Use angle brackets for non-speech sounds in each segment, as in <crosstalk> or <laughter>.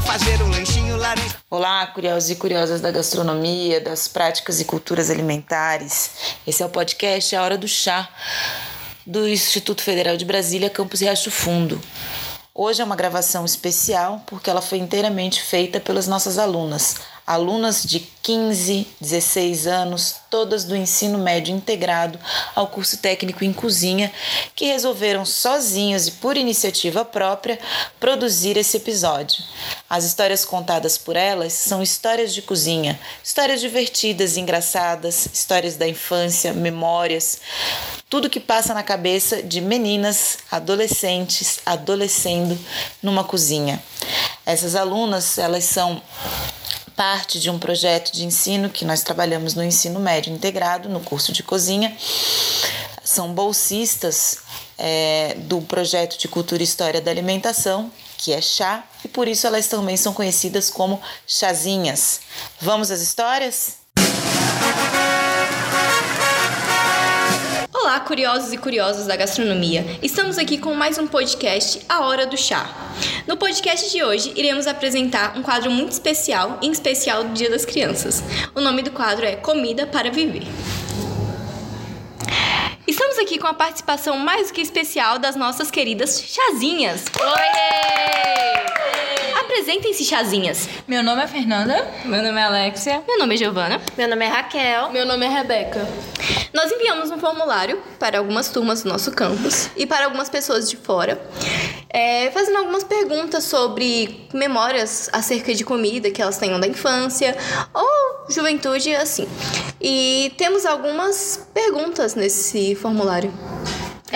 fazer um lanchinho laranja. Olá, curiosos e curiosas da gastronomia, das práticas e culturas alimentares. Esse é o podcast A Hora do Chá, do Instituto Federal de Brasília, Campus Riacho Fundo. Hoje é uma gravação especial porque ela foi inteiramente feita pelas nossas alunas, alunas de 15, 16 anos, todas do ensino médio integrado ao curso técnico em cozinha, que resolveram sozinhas e por iniciativa própria produzir esse episódio. As histórias contadas por elas são histórias de cozinha, histórias divertidas, engraçadas, histórias da infância, memórias, tudo que passa na cabeça de meninas, adolescentes, adolescendo numa cozinha. Essas alunas, elas são parte de um projeto de ensino que nós trabalhamos no ensino médio integrado, no curso de cozinha. São bolsistas é, do projeto de Cultura e História da Alimentação, que é chá, e por isso elas também são conhecidas como chazinhas. Vamos às histórias? Olá, curiosos e curiosas da gastronomia. Estamos aqui com mais um podcast A Hora do Chá. No podcast de hoje, iremos apresentar um quadro muito especial, em especial do Dia das Crianças. O nome do quadro é Comida para Viver. Estamos aqui com a participação mais do que especial das nossas queridas chazinhas. Oi! Apresentem-se, chazinhas. Meu nome é Fernanda. Meu nome é Alexia. Meu nome é Giovana. Meu nome é Raquel. Meu nome é Rebeca. Nós enviamos um formulário para algumas turmas do nosso campus e para algumas pessoas de fora, é, fazendo algumas perguntas sobre memórias acerca de comida que elas tenham da infância ou juventude, assim. E temos algumas perguntas nesse formulário.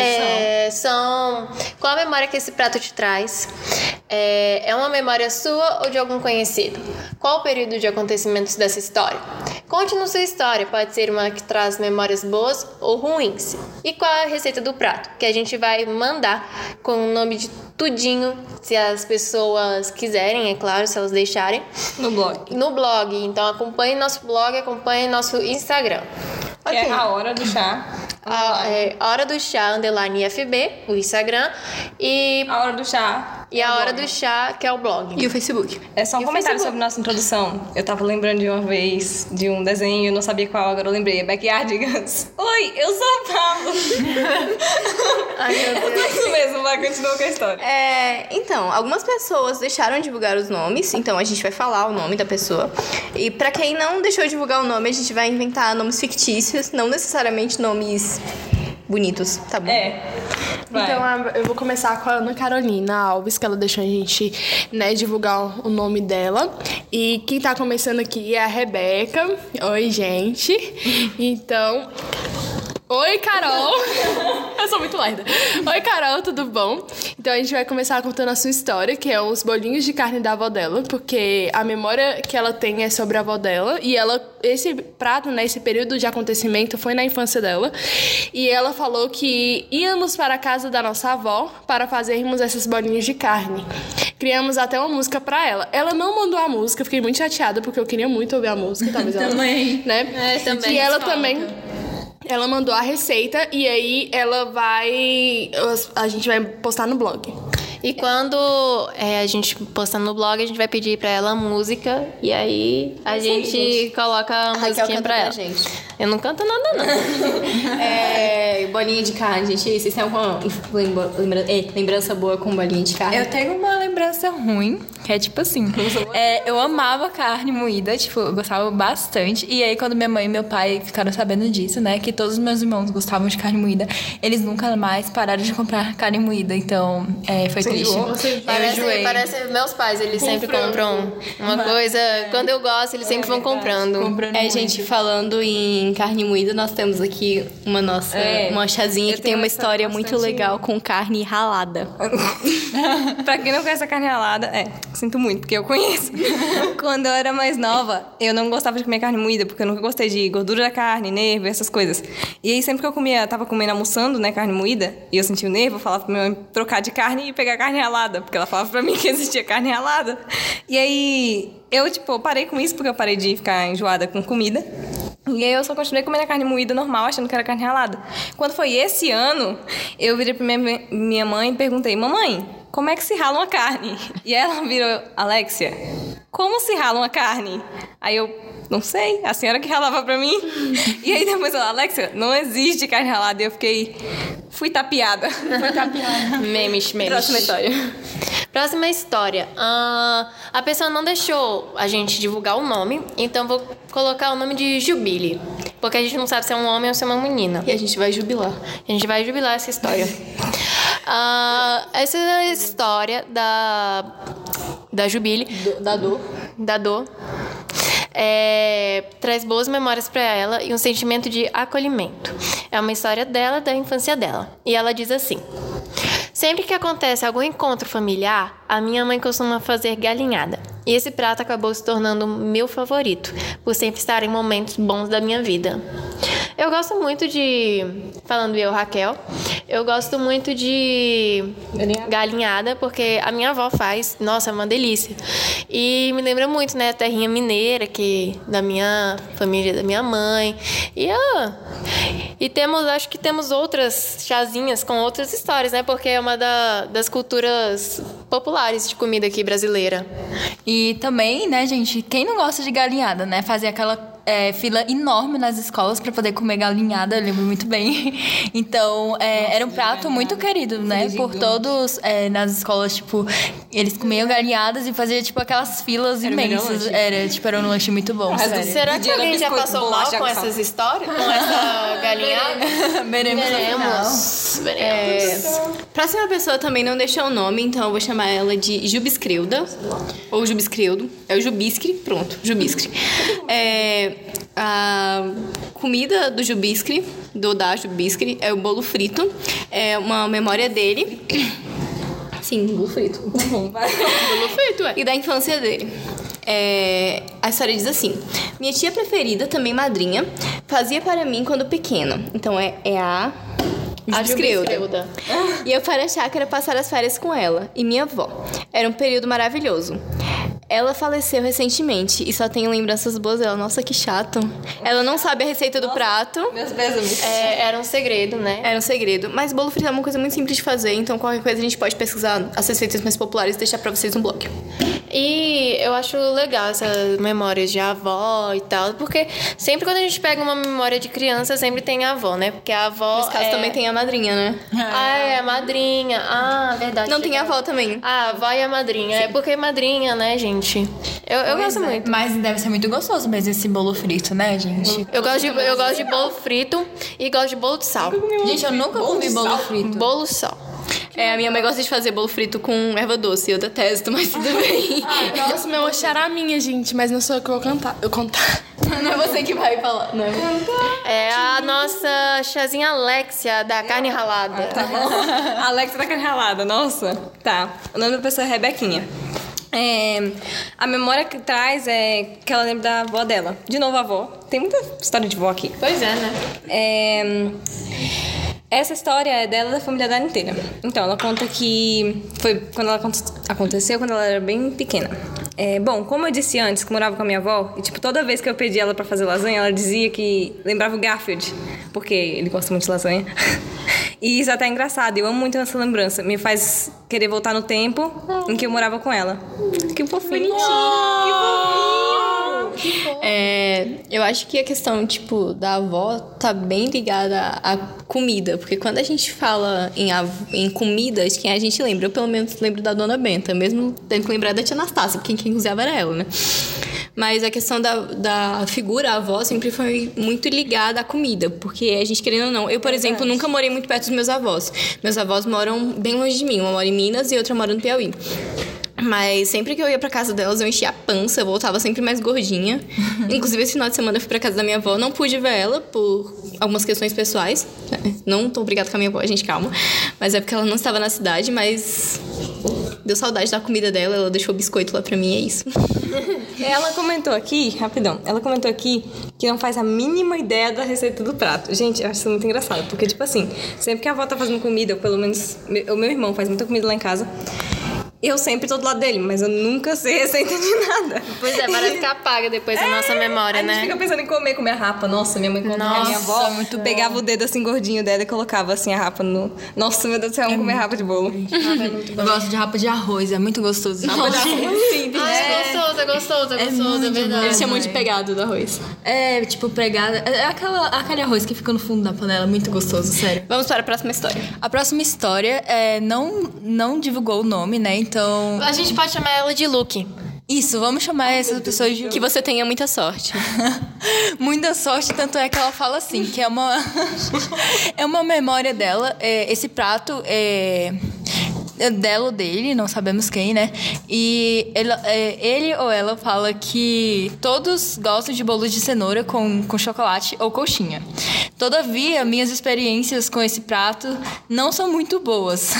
É, são. Qual a memória que esse prato te traz? É, é uma memória sua ou de algum conhecido? Qual o período de acontecimentos dessa história? Conte-nos sua história, pode ser uma que traz memórias boas ou ruins. E qual é a receita do prato? Que a gente vai mandar com o nome de tudinho, se as pessoas quiserem, é claro, se elas deixarem. No blog. No blog. Então acompanhe nosso blog, acompanhe nosso Instagram. Que é a hora do chá. A, é, a Hora do Chá, underline FB, o Instagram. E A hora do chá. e a Hora do Chá, que é o blog. E o Facebook. É só um E comentário Facebook? sobre nossa introdução. Eu tava lembrando de uma vez de um desenho, eu não sabia qual, agora eu lembrei. É Backyardigans. <laughs> Oi, eu sou a Pablo. <laughs> Ai, meu <laughs> Deus. Isso mesmo, vai, continua com a história. É, então, algumas pessoas deixaram de divulgar os nomes, então a gente vai falar o nome da pessoa. E pra quem não deixou de divulgar o nome, a gente vai inventar nomes fictícios, não necessariamente nomes bonitos, tá bom? É. Vai. Então eu vou começar com a Ana Carolina Alves, que ela deixou a gente né, divulgar o nome dela. E quem tá começando aqui é a Rebeca. Oi, gente. Então. Oi, Carol! Eu sou muito lerda. Oi, Carol, tudo bom? Então a gente vai começar contando a sua história, que é os bolinhos de carne da avó dela, porque a memória que ela tem é sobre a avó dela. E ela, esse prato, né, esse período de acontecimento foi na infância dela. E ela falou que íamos para a casa da nossa avó para fazermos essas bolinhas de carne. Criamos até uma música para ela. Ela não mandou a música, fiquei muito chateada porque eu queria muito ouvir a música, talvez ela, <laughs> Também. né? É, também E ela também ela mandou a receita e aí ela vai a gente vai postar no blog. E quando é, a gente postar no blog, a gente vai pedir pra ela a música e aí a gente coloca a, Raquel musiquinha pra pra ela. gente. Eu não canto nada, não. <laughs> É, bolinha de carne, gente. Vocês têm alguma lembra- lembra- é, lembrança boa com bolinha de carne? Eu tenho uma lembrança ruim, que é tipo assim. é, eu amava carne moída, tipo, eu gostava bastante. E aí, quando minha mãe e meu pai ficaram sabendo disso, né? Que todos os meus irmãos gostavam de carne moída, eles nunca mais pararam de comprar carne moída. Então, é, foi enjoou? Eu Parece, parece meus pais, eles sempre compram uma coisa. Quando eu gosto, eles sempre vão comprando. Comprando É, muito. gente, falando em carne moída, nós temos aqui uma nossa, É. uma chazinha Eu que tem uma história muito legal com carne ralada. <laughs> pra quem não conhece a carne ralada, é, sinto muito, porque eu conheço. <laughs> Quando eu era mais nova, eu não gostava de comer carne moída, porque eu nunca gostei de gordura da carne, nervo, essas coisas. E aí, sempre que eu comia, tava comendo, almoçando, né, carne moída, e eu sentia o nervo, eu falava pra minha mãe trocar de carne e pegar carne ralada, porque ela falava pra mim que existia carne ralada. E aí, eu, tipo, parei com isso, porque eu parei de ficar enjoada com comida. E aí eu só continuei comendo a carne moída normal, achando que era carne ralada. Quando foi esse ano, eu virei pra minha, minha mãe e perguntei, mamãe, como é que se rala uma carne? E ela virou, Alexia, como se rala uma carne? Aí eu, não sei, a senhora que ralava pra mim. E aí depois ela, Alexia, não existe carne ralada. E eu fiquei, fui tapeada. Fui tapeada. Memes, memes. Próxima história. Próxima história. Ah, a pessoa não deixou a gente divulgar o nome, então vou colocar o nome de Jubile. Porque a gente não sabe se é um homem ou se é uma menina. E a gente vai jubilar. A gente vai jubilar essa história. <laughs> Ah, essa é a história da, da Jubile. Da dor. da dor. É, traz boas memórias para ela e um sentimento de acolhimento. É uma história dela, da infância dela. E ela diz assim: Sempre que acontece algum encontro familiar, a minha mãe costuma fazer galinhada. E esse prato acabou se tornando meu favorito, por sempre estar em momentos bons da minha vida. Eu gosto muito de. Falando eu, Raquel, eu gosto muito de galinhada, porque a minha avó faz. Nossa, é uma delícia. E me lembra muito, né, a terrinha mineira, que da minha família, da minha mãe. E, ah, e temos, acho que temos outras chazinhas com outras histórias, né? Porque é uma da- das culturas populares de comida aqui brasileira. E também, né, gente, quem não gosta de galinhada, né? Fazer aquela é, fila enorme nas escolas para poder comer galinhada, eu lembro muito bem. <laughs> Então, é, era um prato muito querido, né? Por todos é, nas escolas, tipo, eles comiam galinhadas e faziam, tipo, aquelas filas Era imensas. Era, tipo, era um lanche muito bom, sério. Será que alguém já passou mal com essas histórias? Com essa <laughs> galinhada? Veremos. Veremos. Veremos. É, próxima pessoa também não deixou o nome, então eu vou chamar ela de Jubiscrilda. Ou Jubiscrildo. É o Jubiscri, pronto, Jubiscri. É, a comida do Jubiscri, do da Jubiscri, é o bolo frito. É uma memória dele. <coughs> Sim, bolo frito. Bolo feito, ué. E da infância dele. É, a história diz assim: Minha tia preferida, também madrinha, fazia para mim quando pequena. Então é, é a. A Jubiscrilda. Jubiscrilda. E eu para a chácara passar as férias com ela e minha avó. Era um período maravilhoso. Ela faleceu recentemente e só tenho lembranças boas dela. Nossa, que chato. Ela não sabe a receita do prato. Meus pêsames. É, era um segredo, né? Era um segredo. Mas bolo frito é uma coisa muito simples de fazer, então qualquer coisa a gente pode pesquisar as receitas mais populares e deixar pra vocês no blog. E eu acho legal essas memórias de avó e tal, porque sempre quando a gente pega uma memória de criança, sempre tem a avó, né? Porque a avó. Nesse caso é... também tem a madrinha, né? Ah, é a madrinha. Ah, verdade. Não tem a avó também. Ah, a avó e a madrinha. É porque madrinha, né, gente? Eu, eu gosto é. muito. Mas deve ser muito gostoso mesmo esse bolo frito, né, gente? Eu gosto, de, eu gosto de bolo frito e gosto de bolo de sal. Gente, eu nunca comi bolo frito. Bolo sal. É, a minha mãe gosta de fazer bolo frito com erva doce. Eu detesto, mas tudo <laughs> bem. Nossa, meu é a minha, gente, mas não sou eu que vou cantar. Eu contar. <laughs> Não é você que vai falar, não é? É a nossa chazinha Alexia da carne ralada. <laughs> Alex da carne ralada, nossa. Tá. O nome da pessoa é Rebequinha. É, a memória que traz é que ela lembra da avó dela. De novo, a avó. Tem muita história de vó aqui. Pois é, né? É, essa história é dela e da família dela inteira. Então, ela conta que foi quando ela aconte- aconteceu quando ela era bem pequena. É, bom, como eu disse antes, que morava com a minha avó, e tipo, toda vez que eu pedi ela pra fazer lasanha, ela dizia que lembrava o Garfield, porque ele gosta muito de lasanha. <laughs> E isso é até engraçado, eu amo muito essa lembrança. Me faz querer voltar no tempo em que eu morava com ela. Que fofinho. Que fofinho. É, eu acho que a questão, tipo, da avó tá bem ligada à comida. Porque quando a gente fala em, em comidas, quem a gente lembra? Eu, pelo menos, lembro da Dona Benta. Mesmo tendo que lembrar da tia Anastácia, porque quem cozinhava era ela, né? Mas a questão da, da figura, a avó, sempre foi muito ligada à comida. Porque a gente, querendo ou não... Eu, por exemplo, nunca morei muito perto dos meus avós. Meus avós moram bem longe de mim. Uma mora em Minas e outra mora no Piauí. Mas sempre que eu ia pra casa delas, eu enchia a pança, eu voltava sempre mais gordinha. <laughs> Inclusive, esse final de semana eu fui pra casa da minha avó, não pude ver ela por algumas questões pessoais. Não tô obrigada com a minha avó, gente, calma. Mas é porque ela não estava na cidade, mas deu saudade da comida dela, ela deixou biscoito lá pra mim, é isso. <laughs> Ela comentou aqui, rapidão, ela comentou aqui que não faz a mínima ideia da receita do prato. Gente, eu acho isso muito engraçado, porque, tipo assim, sempre que a avó tá fazendo comida, ou pelo menos me- o meu irmão faz muita comida lá em casa, eu sempre tô do lado dele, mas eu nunca sei receita de nada. Pois é, parece que apaga depois a nossa memória, a gente né? fica pensando em comer, comer a rapa. Nossa, minha mãe quando era minha avó, Nossa, muito pegava o dedo assim gordinho dela e colocava assim a rapa no. Nossa, meu Deus do céu, vamos comer rapa de bolo. Eu gosto de rapa de arroz, é muito gostoso. Ah, é gostoso, é gostoso, é gostoso, é verdade. Eles chamam de pegado do arroz. É, tipo, pregada. É aquela, aquele arroz que fica no fundo da panela, muito gostoso, sério. Vamos para a próxima história. A próxima história é, não, não divulgou o nome, né? Então. A gente pode chamar ela de Luke. Isso, vamos chamar essas pessoas de. Que você tenha muita sorte. <laughs> Muita sorte, tanto é que ela fala assim, que é uma <laughs> é uma memória dela. É, esse prato é é dela ou dele, não sabemos quem, né? E ele, é, ele ou ela fala que todos gostam de bolo de cenoura com, com chocolate ou coxinha. Todavia, minhas experiências com esse prato não são muito boas.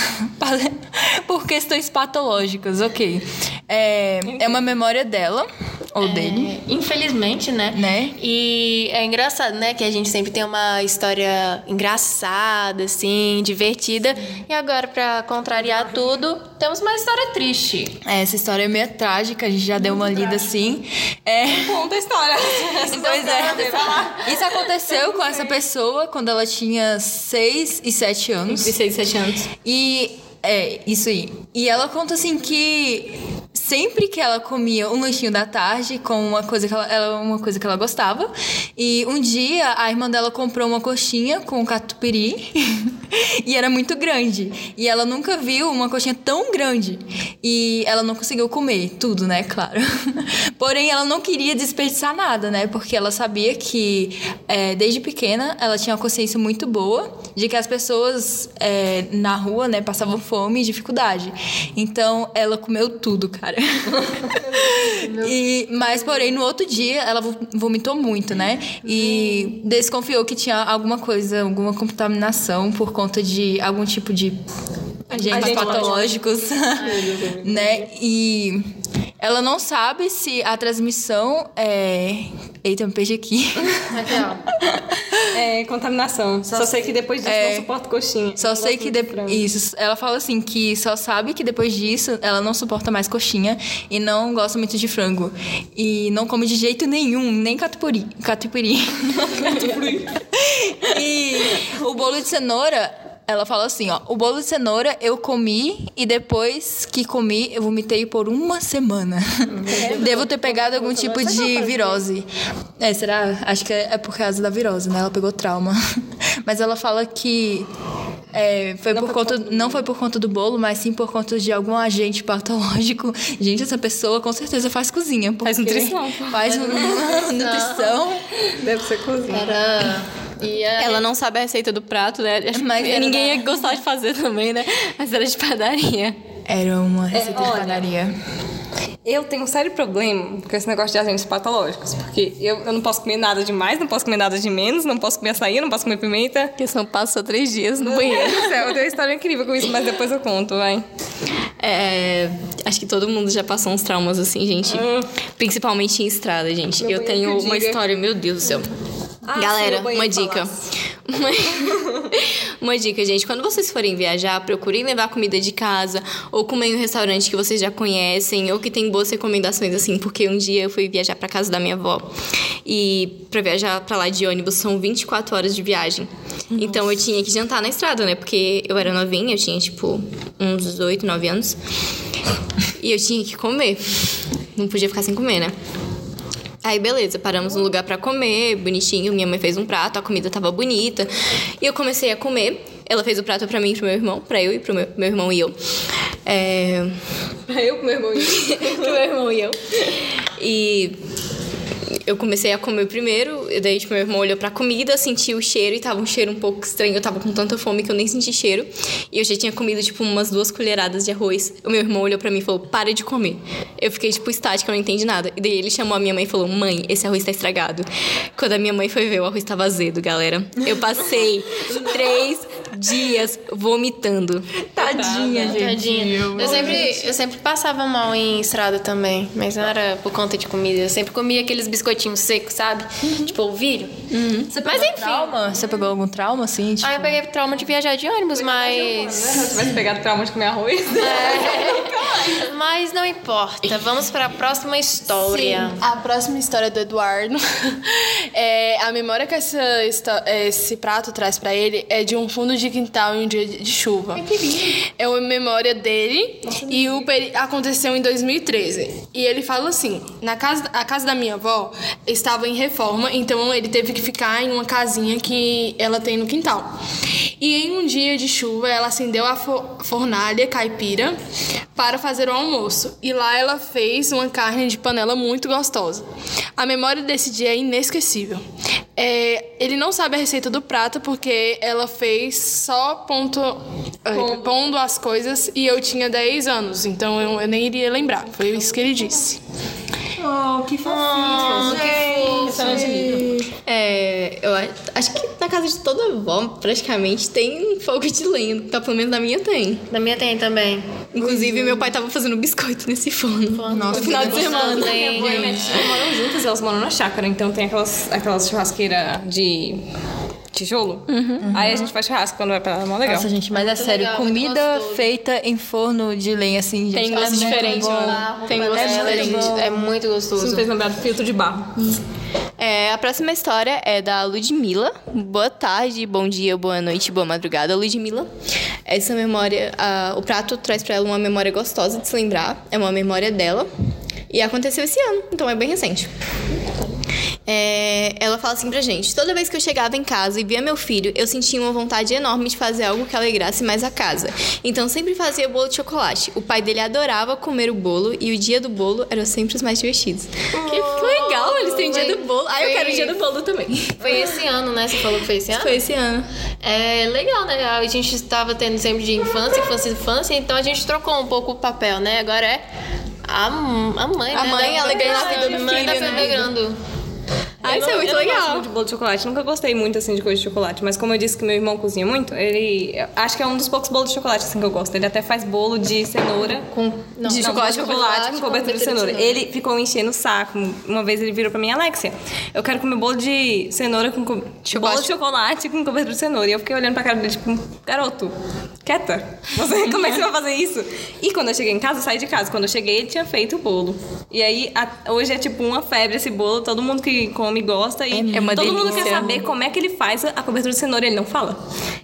<laughs> Por questões patológicas, ok. É, é uma memória dela ou dele. Infelizmente, né? Né? E é engraçado, né? Que a gente sempre tem uma história engraçada, assim, divertida. E agora, pra contrariar tudo, temos uma história triste. É, Essa história é meio trágica, a gente já deu uma lida assim. É, Conta a história. <laughs> pois é. Isso aconteceu com essa pessoa quando ela tinha 6 e 7 anos. De 6 7 anos. E é, isso aí. E ela conta assim que sempre que ela comia um lanchinho da tarde com uma coisa que ela, ela- uma coisa que ela gostava, e um dia a irmã dela comprou uma coxinha com catupiry <laughs> e era muito grande. E ela nunca viu uma coxinha tão grande. E ela não conseguiu comer tudo, né, claro. <laughs> Porém, ela não queria desperdiçar nada, né? Porque ela sabia que é, desde pequena ela tinha uma consciência muito boa de que as pessoas é, na rua, né, passavam fome e dificuldade. Então, ela comeu tudo, cara. <laughs> e, mas, porém, no outro dia, ela vo- vomitou muito, né? E desconfiou que tinha alguma coisa, alguma contaminação por conta de algum tipo de agentes patológicos, <laughs> né? E ela não sabe se a transmissão é... Eita, me perdi aqui. <laughs> É, contaminação. Só, sei que depois disso É. não suporto coxinha. Só sei que depois. Isso, ela fala assim que só sabe que depois disso ela não suporta mais coxinha e não gosta muito de frango. E não come de jeito nenhum, nem catupiry. Catupiry. <laughs> <laughs> e o bolo de cenoura. Ela fala assim, ó, o bolo de cenoura eu comi e depois que comi eu vomitei por uma semana. <laughs> Devo ter pegado algum tipo de virose. É, será? Acho que é é por causa da virose, né? Ela pegou trauma. <laughs> Mas ela fala que é, foi por conta, não foi por conta do bolo, mas sim por conta de algum agente patológico. Gente, essa pessoa com certeza faz cozinha. Faz nutrição. Faz <laughs> nutrição. Deve ser cozinha. Era. E a- Ela não sabe a receita do prato, né? Acho <laughs> que Mas ninguém da- ia gostar de fazer também, né? Mas era de padaria. Era uma receita de olha, padaria. Eu tenho um sério problema com esse negócio de agentes patológicos. Porque eu, eu não posso comer nada de mais, não posso comer nada de menos, não posso comer açaí, não posso comer pimenta. Porque são passou três dias no Meu banheiro. Deus do céu, eu tenho uma história incrível com isso, mas depois eu conto, vai. É, acho que todo mundo já passou uns traumas assim, gente. Principalmente em estrada, gente. Meu eu tenho uma diga. história, meu Deus do céu. Ah, Galera, uma dica. <laughs> Uma... dica, gente. Quando vocês forem viajar, procurem levar comida de casa ou comer em um restaurante que vocês já conhecem ou que tem boas recomendações, assim. Porque um dia eu fui viajar pra casa da minha avó e pra viajar pra lá de ônibus são 24 horas de viagem. Então eu tinha que jantar na estrada, né? Porque eu era novinha, eu tinha tipo uns 18, 9 anos. E eu tinha que comer. Não podia ficar sem comer, né? Aí, beleza, paramos num lugar pra comer, bonitinho. Minha mãe fez um prato, a comida tava bonita. E eu comecei a comer. Ela fez o prato pra mim e pro meu irmão, pra eu e pro meu, meu irmão e eu. É... Pra eu, meu irmão. <laughs> pro meu irmão e eu. E eu comecei a comer primeiro, e daí tipo, meu irmão olhou pra comida, sentiu o cheiro e tava um cheiro um pouco estranho. Eu tava com tanta fome que eu nem senti cheiro. E eu já tinha comido, tipo, umas duas colheradas de arroz. O meu irmão olhou pra mim e falou: para de comer. Eu fiquei, tipo, estática, eu não entendi nada. E daí ele chamou a minha mãe e falou: mãe, esse arroz tá estragado. Quando a minha mãe foi ver, o arroz tava azedo, galera. Eu passei <laughs> três dias vomitando. Tadinha, gente. Tadinha. Eu sempre, eu sempre passava mal em estrada também, mas não era por conta de comida. Eu sempre comia aqueles biscoitinhos secos, sabe? Tipo polvilho. Você Mas enfim. trauma? Você pegou algum trauma, assim? Tipo... Aí eu peguei trauma de viajar de ônibus, mas. Se eu tivesse pegado trauma de comer arroz. <laughs> Mas não importa. Vamos para a próxima história. Sim, a próxima história do Eduardo. <laughs> é, a memória que essa, esse prato traz pra ele é de um fundo de quintal em um dia de chuva. É uma memória dele e o aconteceu em 2013. E ele fala assim: na casa, a casa da minha avó estava em reforma, então ele teve que ficar em uma casinha que ela tem no quintal. E em um dia de chuva, ela acendeu a fo- fornalha caipira para fazer o almoço. E lá ela fez uma carne de panela muito gostosa. A memória desse dia é inesquecível. É, ele não sabe a receita do prato porque ela fez só ponto, é, pondo as coisas e eu tinha 10 anos, então eu, eu nem iria lembrar. Foi isso que ele disse. Oh, que fofinho. É, eu acho que na casa de toda avó, praticamente, tem um fogo de lenha. Tá, pelo menos na minha tem. Da minha tem também. Inclusive, meu pai tava fazendo biscoito nesse forno. Nossa, no final de semana. Minha avó e minha tia moram juntas, elas moram na chácara, então tem aquelas, aquelas churrasqueiras de tijolo. Aí a gente faz churrasco quando vai pra lá, é mó legal. Nossa, gente, mas é sério, legal, muito comida feita em forno de lenha, assim, gente. Tem é gosto muito diferente, bom. mano. Tem gosto É muito diferente. bom. É muito gostoso. fez lembrar do filtro de barro. É, a próxima história é da Ludmilla. Boa tarde, bom dia, boa noite, boa madrugada, Ludmilla. Essa memória, ah, o prato traz pra ela uma memória gostosa de se lembrar. É uma memória dela. E aconteceu esse ano, então é bem recente. É, fala assim pra gente: toda vez que eu chegava em casa e via meu filho, eu sentia uma vontade enorme de fazer algo que alegrasse mais a casa. Então sempre fazia bolo de chocolate. O pai dele adorava comer o bolo e o dia do bolo era sempre os mais divertidos. que, que legal, eles têm o dia do bolo. Ah, eu quero o dia do bolo também. Foi esse ano, né? Você falou que foi esse ano? Foi esse ano. É legal, né? A gente estava tendo sempre de infância, infância, infância, então a gente trocou um pouco o papel, né? Agora é a, a mãe, A né? mãe da- alegrando a vida do mãe filho, né? Ah, isso é muito eu Não gosto legal. muito de bolo de chocolate. Nunca gostei muito assim de coisa de chocolate. Mas como eu disse que meu irmão cozinha muito, ele. eu Acho que é um dos poucos bolos de chocolate assim que eu gosto. Ele até faz bolo de cenoura com. Não, de não, chocolate, de chocolate chocolate com cobertura de cobertura de cenoura. Ele ficou enchendo o saco. Uma vez ele virou pra mim, Alexia, eu quero comer bolo de cenoura com. Co... Bolo de chocolate com cobertura de cenoura. E eu fiquei olhando pra cara dele, tipo, garoto, quieta. Você, <laughs> como é que você vai fazer isso? E quando eu cheguei em casa, eu saí de casa. Quando eu cheguei, ele tinha feito o bolo. E aí, a- hoje é tipo uma febre esse bolo. Todo mundo que come gosta. E É uma todo mundo delícia. quer saber como é que ele faz a cobertura de cenoura. Ele não fala.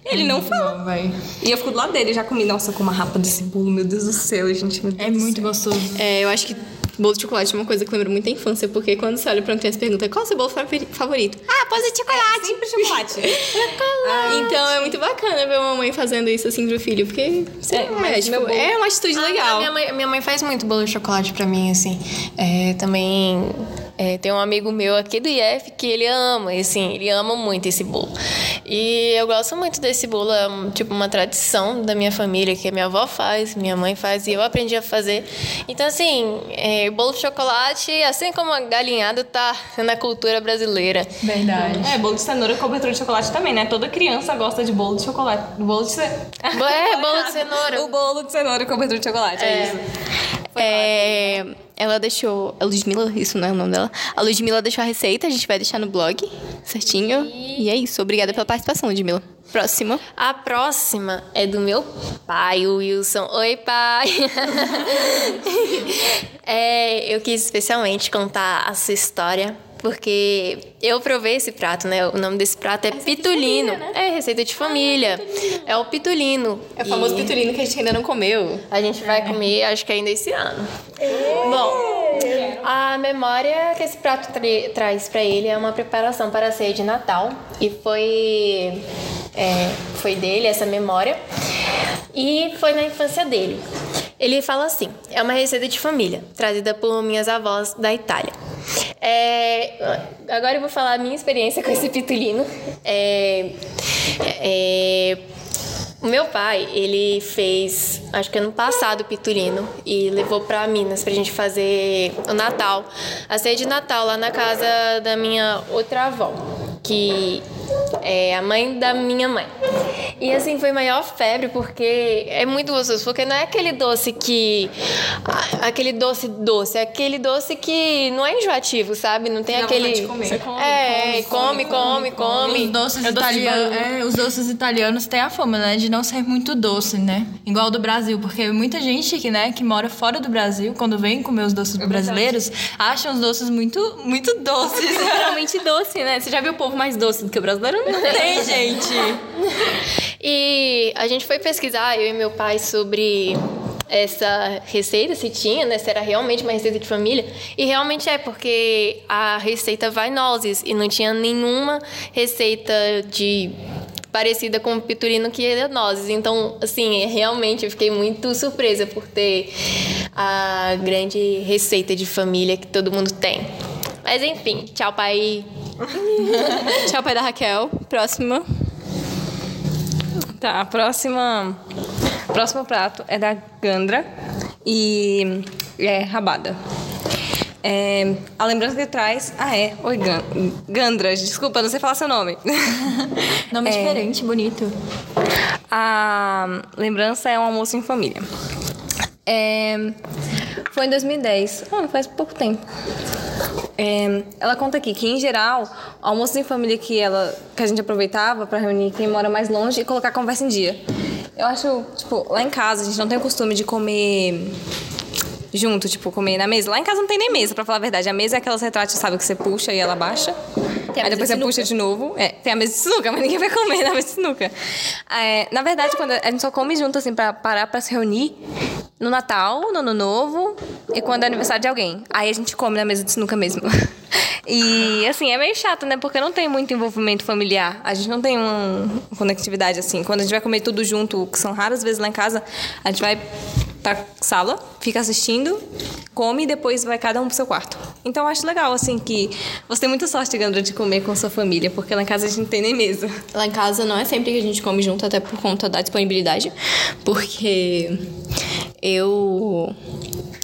Ele não fala. Não, vai. E eu fico do lado dele, já comi. Nossa, com uma rapa desse bolo, meu Deus do céu, gente. Meu Deus É muito céu. gostoso. É, eu acho que bolo de chocolate é uma coisa que lembra muito a infância, porque quando você olha pra criança e pergunta qual é o seu bolo favori- favorito? Ah, pode ser de chocolate. Sempre <laughs> chocolate. Então é muito bacana ver uma mãe fazendo isso assim pro filho, porque É, mas é, tipo, bolo- é uma atitude Ah, legal. Minha mãe, minha mãe faz muito bolo de chocolate pra mim, assim. É, também é, tem um amigo meu aqui do IF que ele ama, e, assim, ele ama muito esse bolo. E eu gosto muito desse bolo, é um, tipo uma tradição da minha família, que a minha avó faz, minha mãe faz, e eu aprendi a fazer. Então, assim, é, bolo de chocolate, assim como a galinhada, tá na cultura brasileira. Verdade. É, bolo de cenoura com cobertura de chocolate também, né? Toda criança gosta de bolo de chocolate. Bolo de cenoura. É, bolo de <laughs> cenoura. O bolo de cenoura com cobertura de chocolate, é, isso. É, ela deixou. A Ludmilla, isso não é o nome dela. A Ludmilla deixou a receita, a gente vai deixar no blog, certinho. E é isso. Obrigada pela participação, Ludmilla. Próxima. A próxima é do meu pai, o Wilson. Oi, pai! <laughs> é, eu quis especialmente contar essa história porque eu provei esse prato, né? O nome desse prato é pitulino. É receita de família. É o pitulino. É o famoso E pitulino que a gente ainda não comeu. A gente vai comer, acho que ainda esse ano. Bom, a memória que esse prato tra- traz pra ele é uma preparação para a ceia de Natal. E foi, é, foi dele essa memória. E foi na infância dele. Ele fala assim: é uma receita de família, trazida por minhas avós da Itália. É, agora eu vou falar a minha experiência com esse pitulino. É, é, o meu pai, ele fez, acho que ano passado, pitulino e levou pra Minas pra gente fazer o Natal, a ceia de Natal lá na casa da minha outra avó, que é a mãe da minha mãe. E assim, foi maior febre, porque é muito gostoso. Porque não é aquele doce que. Aquele doce doce, é aquele doce que não é enjoativo, sabe? Não tem aquele. Você come, é, come, come, come. Os doces, É italianos, é, os doces italianos têm a fama, né, de não ser muito doce, né? Igual do Brasil, porque muita gente que, né, que mora fora do Brasil, quando vem comer os doces brasileiros, acham os doces muito, muito doces. Geralmente doce, né? Você já viu o povo mais doce do que o brasileiro? Não tem. <laughs> Gente. E a gente foi pesquisar, eu e meu pai, sobre essa receita, se tinha, né? Se era realmente uma receita de família. E realmente é, porque a receita vai nozes e não tinha nenhuma receita de parecida com o pitulino que era nozes. Então, assim, realmente eu fiquei muito surpresa por ter a grande receita de família que todo mundo tem. Mas enfim, tchau, pai. <laughs> Tchau, pai da Raquel. Próxima. Tá, a próxima. Próximo prato é da Gandra e é rabada. É, a lembrança que traz. Ah, é. Oi, Gan- Gandra. Desculpa, não sei falar seu nome. <laughs> Nome diferente, bonito. A lembrança é um almoço em família. É, foi em 2010. Ah, faz pouco tempo. É, ela conta aqui que, em geral, almoços em família que, ela, que a gente aproveitava para reunir quem mora mais longe e colocar a conversa em dia. Eu acho, tipo, lá em casa a gente não tem o costume de comer junto, tipo, comer na mesa. Lá em casa não tem nem mesa, pra falar a verdade. A mesa é aquelas retratos, sabe, que você puxa e ela baixa. Aí depois de você puxa de novo. É, tem a mesa de sinuca, mas ninguém vai comer na mesa de sinuca. É, na verdade, quando a gente só come junto, assim, pra parar pra se reunir no Natal, no Ano Novo e quando é aniversário de alguém. Aí a gente come na mesa de sinuca mesmo. <laughs> E, assim, é meio chato, né? Porque não tem muito envolvimento familiar. A gente não tem uma conectividade, assim. Quando a gente vai comer tudo junto, que são raras vezes lá em casa, a gente vai pra sala, fica assistindo, come e depois vai cada um pro seu quarto. Então eu acho legal, assim, que você tem muita sorte, Gandra, de comer com sua família, porque lá em casa a gente não tem nem mesa. Lá em casa não é sempre que a gente come junto, até por conta da disponibilidade, porque eu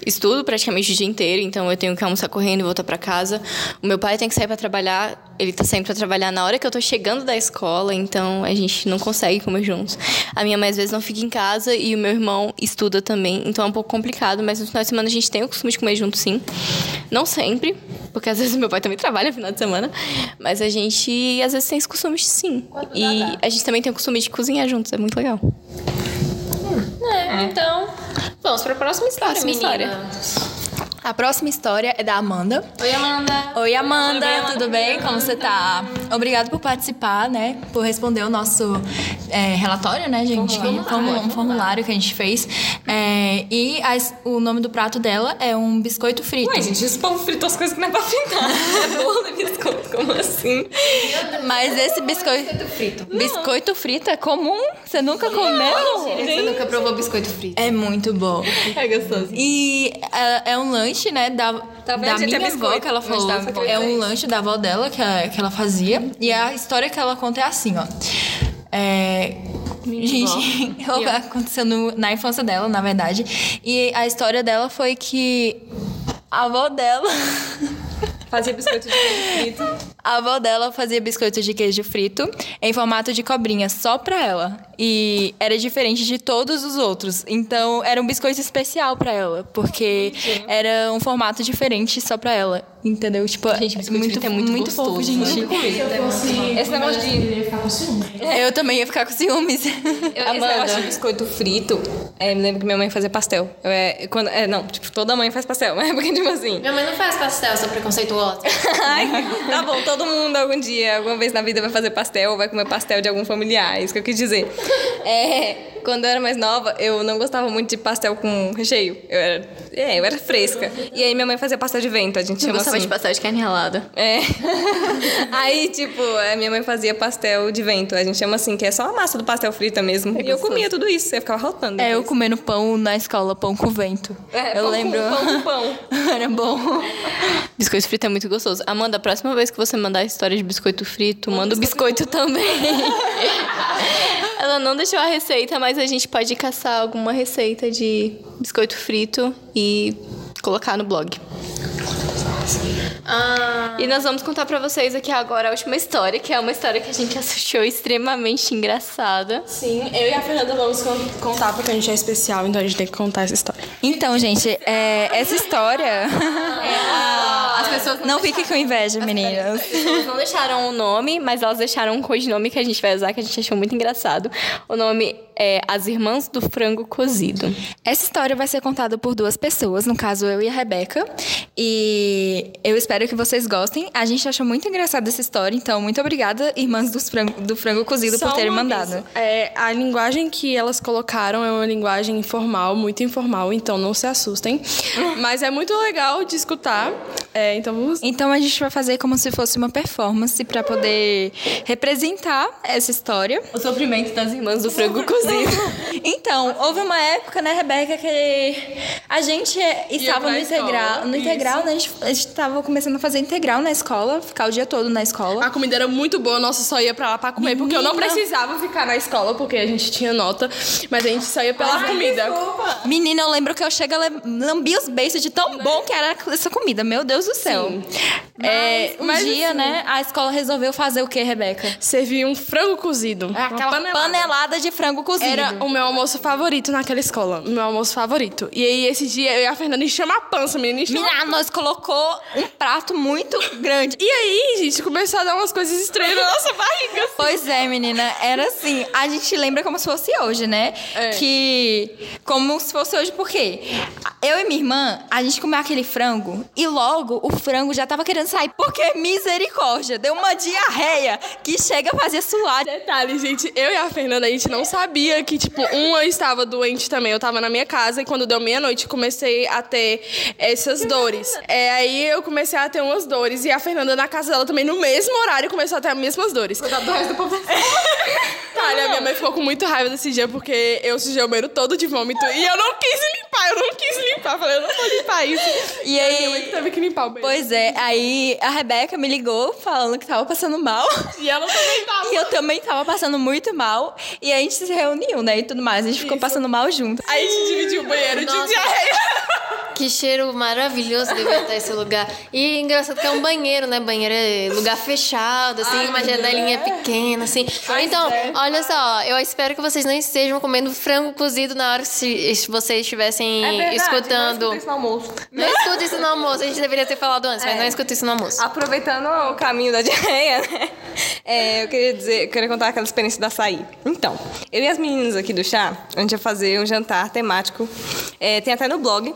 estudo praticamente o dia inteiro, então eu tenho que almoçar correndo e voltar para casa. O meu pai tem que sair para trabalhar, ele tá saindo para trabalhar na hora que eu tô chegando da escola, então a gente não consegue comer juntos. A minha mãe às vezes não fica em casa e o meu irmão estuda também, então é um pouco complicado, mas no final de semana a gente tem o costume de comer junto sim. Não sempre, porque às vezes <laughs> meu pai também trabalha no final de semana, mas a gente às vezes tem esse costume de sim. E a gente também tem o costume de cozinhar juntos, é muito legal. É, então. Vamos para a próxima história, Próxima história. A próxima história é da Amanda. Oi, Amanda. Oi, Amanda, tudo bem? Como você tá? Obrigada por participar, né? Por responder o nosso é, relatório, né, gente? Formulário. Um formulário que a gente fez. É, e as- o nome do prato dela é um biscoito frito. Ué, gente, esse povo fritou as coisas que não é pra fritar. <laughs> É bolo e biscoito, como assim? Mas esse biscoito. Biscoito frito. Biscoito frito é comum? Você nunca comeu? Você nunca provou biscoito frito? É muito bom. É gostoso. E é, é um lanche, né, da, Tá da gente? É minha avó biscoito, que ela falou. É um lanche da avó dela que, a- que ela fazia. E a história que ela conta é assim, ó. É. Gente, <laughs> aconteceu no- na infância dela, na verdade. E a história dela foi que a avó dela. <laughs> Fazia biscoito de frito. A avó dela fazia biscoito de queijo frito em formato de cobrinha só pra ela. E era diferente de todos os outros. Então era um biscoito especial pra ela, porque era um formato diferente só pra ela. Entendeu? Tipo, Gente, biscoito frito é muito muito fofo, gostoso. gente. Esse negócio de... Eu também ia ficar com ciúmes. Eu, esse negócio de biscoito frito, é, me lembro que minha mãe fazia pastel. Eu, é, quando, é, não, tipo, toda mãe faz pastel, mas <laughs> é porque, tipo assim... Minha mãe não faz pastel, sou preconceituosa. <laughs> Ai, tá bom, todo mundo algum dia, alguma vez na vida vai fazer pastel vai comer pastel de algum familiar, é isso que eu quis dizer. É, quando eu era mais nova, eu não gostava muito de pastel com recheio. Eu era, é, eu era fresca. E aí minha mãe fazia pastel de vento, a gente Eu chama gostava assim. de pastel de carne ralada. É. <laughs> Aí, tipo, a minha mãe fazia pastel de vento. A gente chama assim, que é só a massa do pastel frita mesmo. e eu comia tudo isso, eu ficava rotando. É, eu depois. comendo pão na escola, pão com vento. É, eu pão com- lembro. pão com pão. <laughs> Era bom. <laughs> Biscoito frito é muito gostoso. Amanda, a próxima vez que você mandar a história de biscoito frito, manda o biscoito também. Ela não deixou a receita, mas a gente pode caçar alguma receita de biscoito frito e colocar no blog. Ah, E nós vamos contar pra vocês aqui agora a última história, que é uma história que a gente <laughs> achou extremamente engraçada. Sim, eu e a Fernanda vamos con- contar porque a gente é especial, então a gente tem que contar essa história. Então, gente, é, essa história. <laughs> <laughs> As pessoas Não fique com inveja, meninas. As pessoas não deixaram o nome, mas elas deixaram um codinome que a gente vai usar, que a gente achou muito engraçado. O nome é As Irmãs do Frango Cozido. Essa história vai ser contada por duas pessoas, no caso eu e a Rebeca. E eu espero que vocês gostem. A gente achou muito engraçada essa história, então muito obrigada, irmãs dos frango- do frango cozido, Só por terem mandado. É, a linguagem que elas colocaram é uma linguagem informal, muito informal, então não se assustem. <laughs> Mas é muito legal de escutar. É, então vamos. Então a gente vai fazer como se fosse uma performance para poder representar essa história. O sofrimento das Irmãs do Frango Cozido. <laughs> Então, houve uma época, né, Rebeca, que a gente estava no integral, no isso. integral, né? A gente, a gente tava começando a fazer integral na escola, ficar o dia todo na escola. A comida era muito boa, nossa, só ia pra lá pra comer, porque eu não Menina. precisava ficar na escola, porque a gente tinha nota, mas a gente só ia pela comida. Menina, eu lembro que eu chego a os beiços de tão bom que era essa comida. Meu Deus do céu. É, um mas dia, assim- né, a escola resolveu fazer o quê, Rebeca? Servia um frango cozido. uma Aquela panelada. de frango cozido. Era o meu almoço favorito naquela escola. O meu almoço favorito. E aí, esse dia, eu e a Fernanda enchemos a pança, menina. enchemos a Menina, nós colocou um prato muito grande. E aí, gente, começou a dar umas coisas estranhas na nossa barriga. Pois é, menina, era assim. A gente lembra como se fosse hoje, né? É. Que. Como se fosse hoje, porque eu e minha irmã, a gente comeu aquele frango e logo o frango já tava querendo sair. Porque misericórdia, deu uma diarreia que chega a fazer suar. Detalhe, gente, eu e a Fernanda, a gente não sabia que, tipo, uma estava doente também. Eu tava na minha casa e quando deu meia-noite comecei a ter essas dores. É, aí eu comecei a ter umas dores e a Fernanda na casa dela também, no mesmo horário, começou a ter as mesmas dores. Tá, <laughs> a minha mãe ficou com muito raiva desse dia porque eu sujei o banheiro todo de vômito e eu não quis limpar, eu não quis limpar. Falei, eu não vou limpar isso. E Aí minha mãe que teve que limpar o banheiro. Pois é, aí a Rebeca me ligou falando que tava passando mal. E ela também tava. E eu também tava passando muito mal. E a gente se reuniu, né? E tudo mais. A gente ficou passando mal junto. Aí a gente dividiu o banheiro de Nossa. diarreia. Que cheiro maravilhoso devia estar esse lugar. E engraçado que é um banheiro, né? Banheiro é lugar fechado, assim, uma janelinha pequena, assim. então, olha só, eu espero que vocês não estejam comendo frango cozido na hora que vocês estivessem escutando. Não isso no almoço. Não escuta isso no almoço, a gente deveria ter falado antes, mas não escuta isso no almoço. Aproveitando o caminho da diarreia, né? É, eu queria dizer, eu queria contar aquela experiência da açaí. Então, eu e as meninas aqui do chá, a gente ia fazer um jantar temático. é, tem até no blog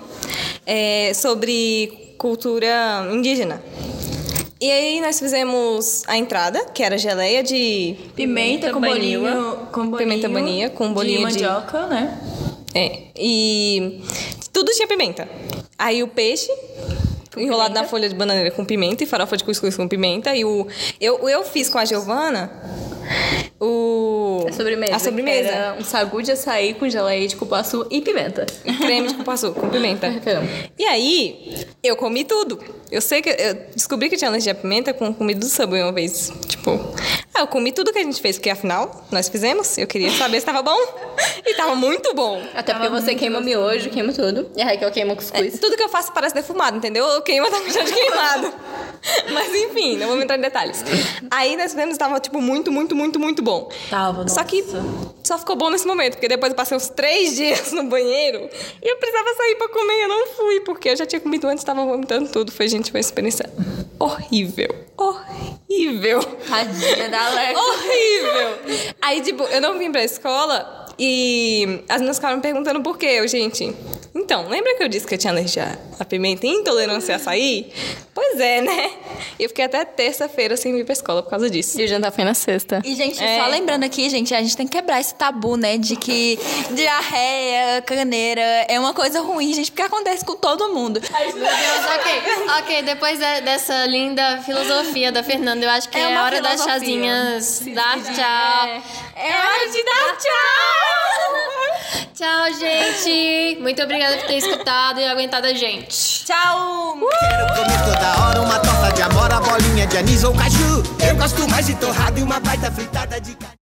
é, sobre cultura indígena. E aí nós fizemos a entrada, que era geleia de Pimenta com Banila. bolinho, com bolinho Pimenta bania, com bolinho de- mandioca, né? É, e tudo tinha pimenta. Aí o peixe enrolado na folha de bananeira com pimenta e farofa de cuscuz com pimenta. E o eu, eu fiz com a Giovana sobremesa. A sobremesa. Era um sagu de açaí com geleia de cupuaçu e pimenta. creme de cupuaçu com pimenta. <laughs> E aí, eu comi tudo. Eu sei que eu descobri que tinha alergia à pimenta com comida do Subway uma vez. Tipo, ah, eu comi tudo que a gente fez, porque afinal, nós fizemos. Eu queria saber se tava bom. E tava muito bom. Até porque você queima miojo, queima tudo. E a Raquel queima É, cuscuz. tudo que eu faço parece defumado, entendeu? Eu queimo tá com cheiro de queimado. Mas enfim, não vou entrar em detalhes. Aí nós vemos tava, tipo, muito, muito, muito, muito bom. Tava, Só que só ficou bom nesse momento, porque depois eu passei uns três dias no banheiro e eu precisava sair pra comer e eu não fui, porque eu já tinha comido antes, tava vomitando tudo. Foi, gente, uma experiência horrível. Horrível. Tadinha da Alex. Horrível! Aí, tipo, eu não vim pra escola e as meninas ficaram me perguntando por quê. Eu, gente, então, lembra que eu disse que eu tinha alergia a pimenta e intolerância a açaí? Pois é, né? E eu fiquei até terça-feira sem vir pra escola por causa disso. E o jantar foi na sexta. E, gente, É. só lembrando aqui, gente, a gente tem que quebrar esse tabu, né? De que diarreia, caneira é uma coisa ruim, gente, porque acontece com todo mundo. Meu Deus, ok. Ok, depois de- dessa linda filosofia da Fernanda, eu acho que É é, uma hora das filosofia. chazinhas. Dar tchau. É hora de dar tchau! Tchau, gente. Muito obrigada por ter escutado e aguentado a gente. Tchau! Quero comer toda hora uma torta de amora, bolinha de anis ou caju. Eu gosto mais de torrada e uma baita fritada de.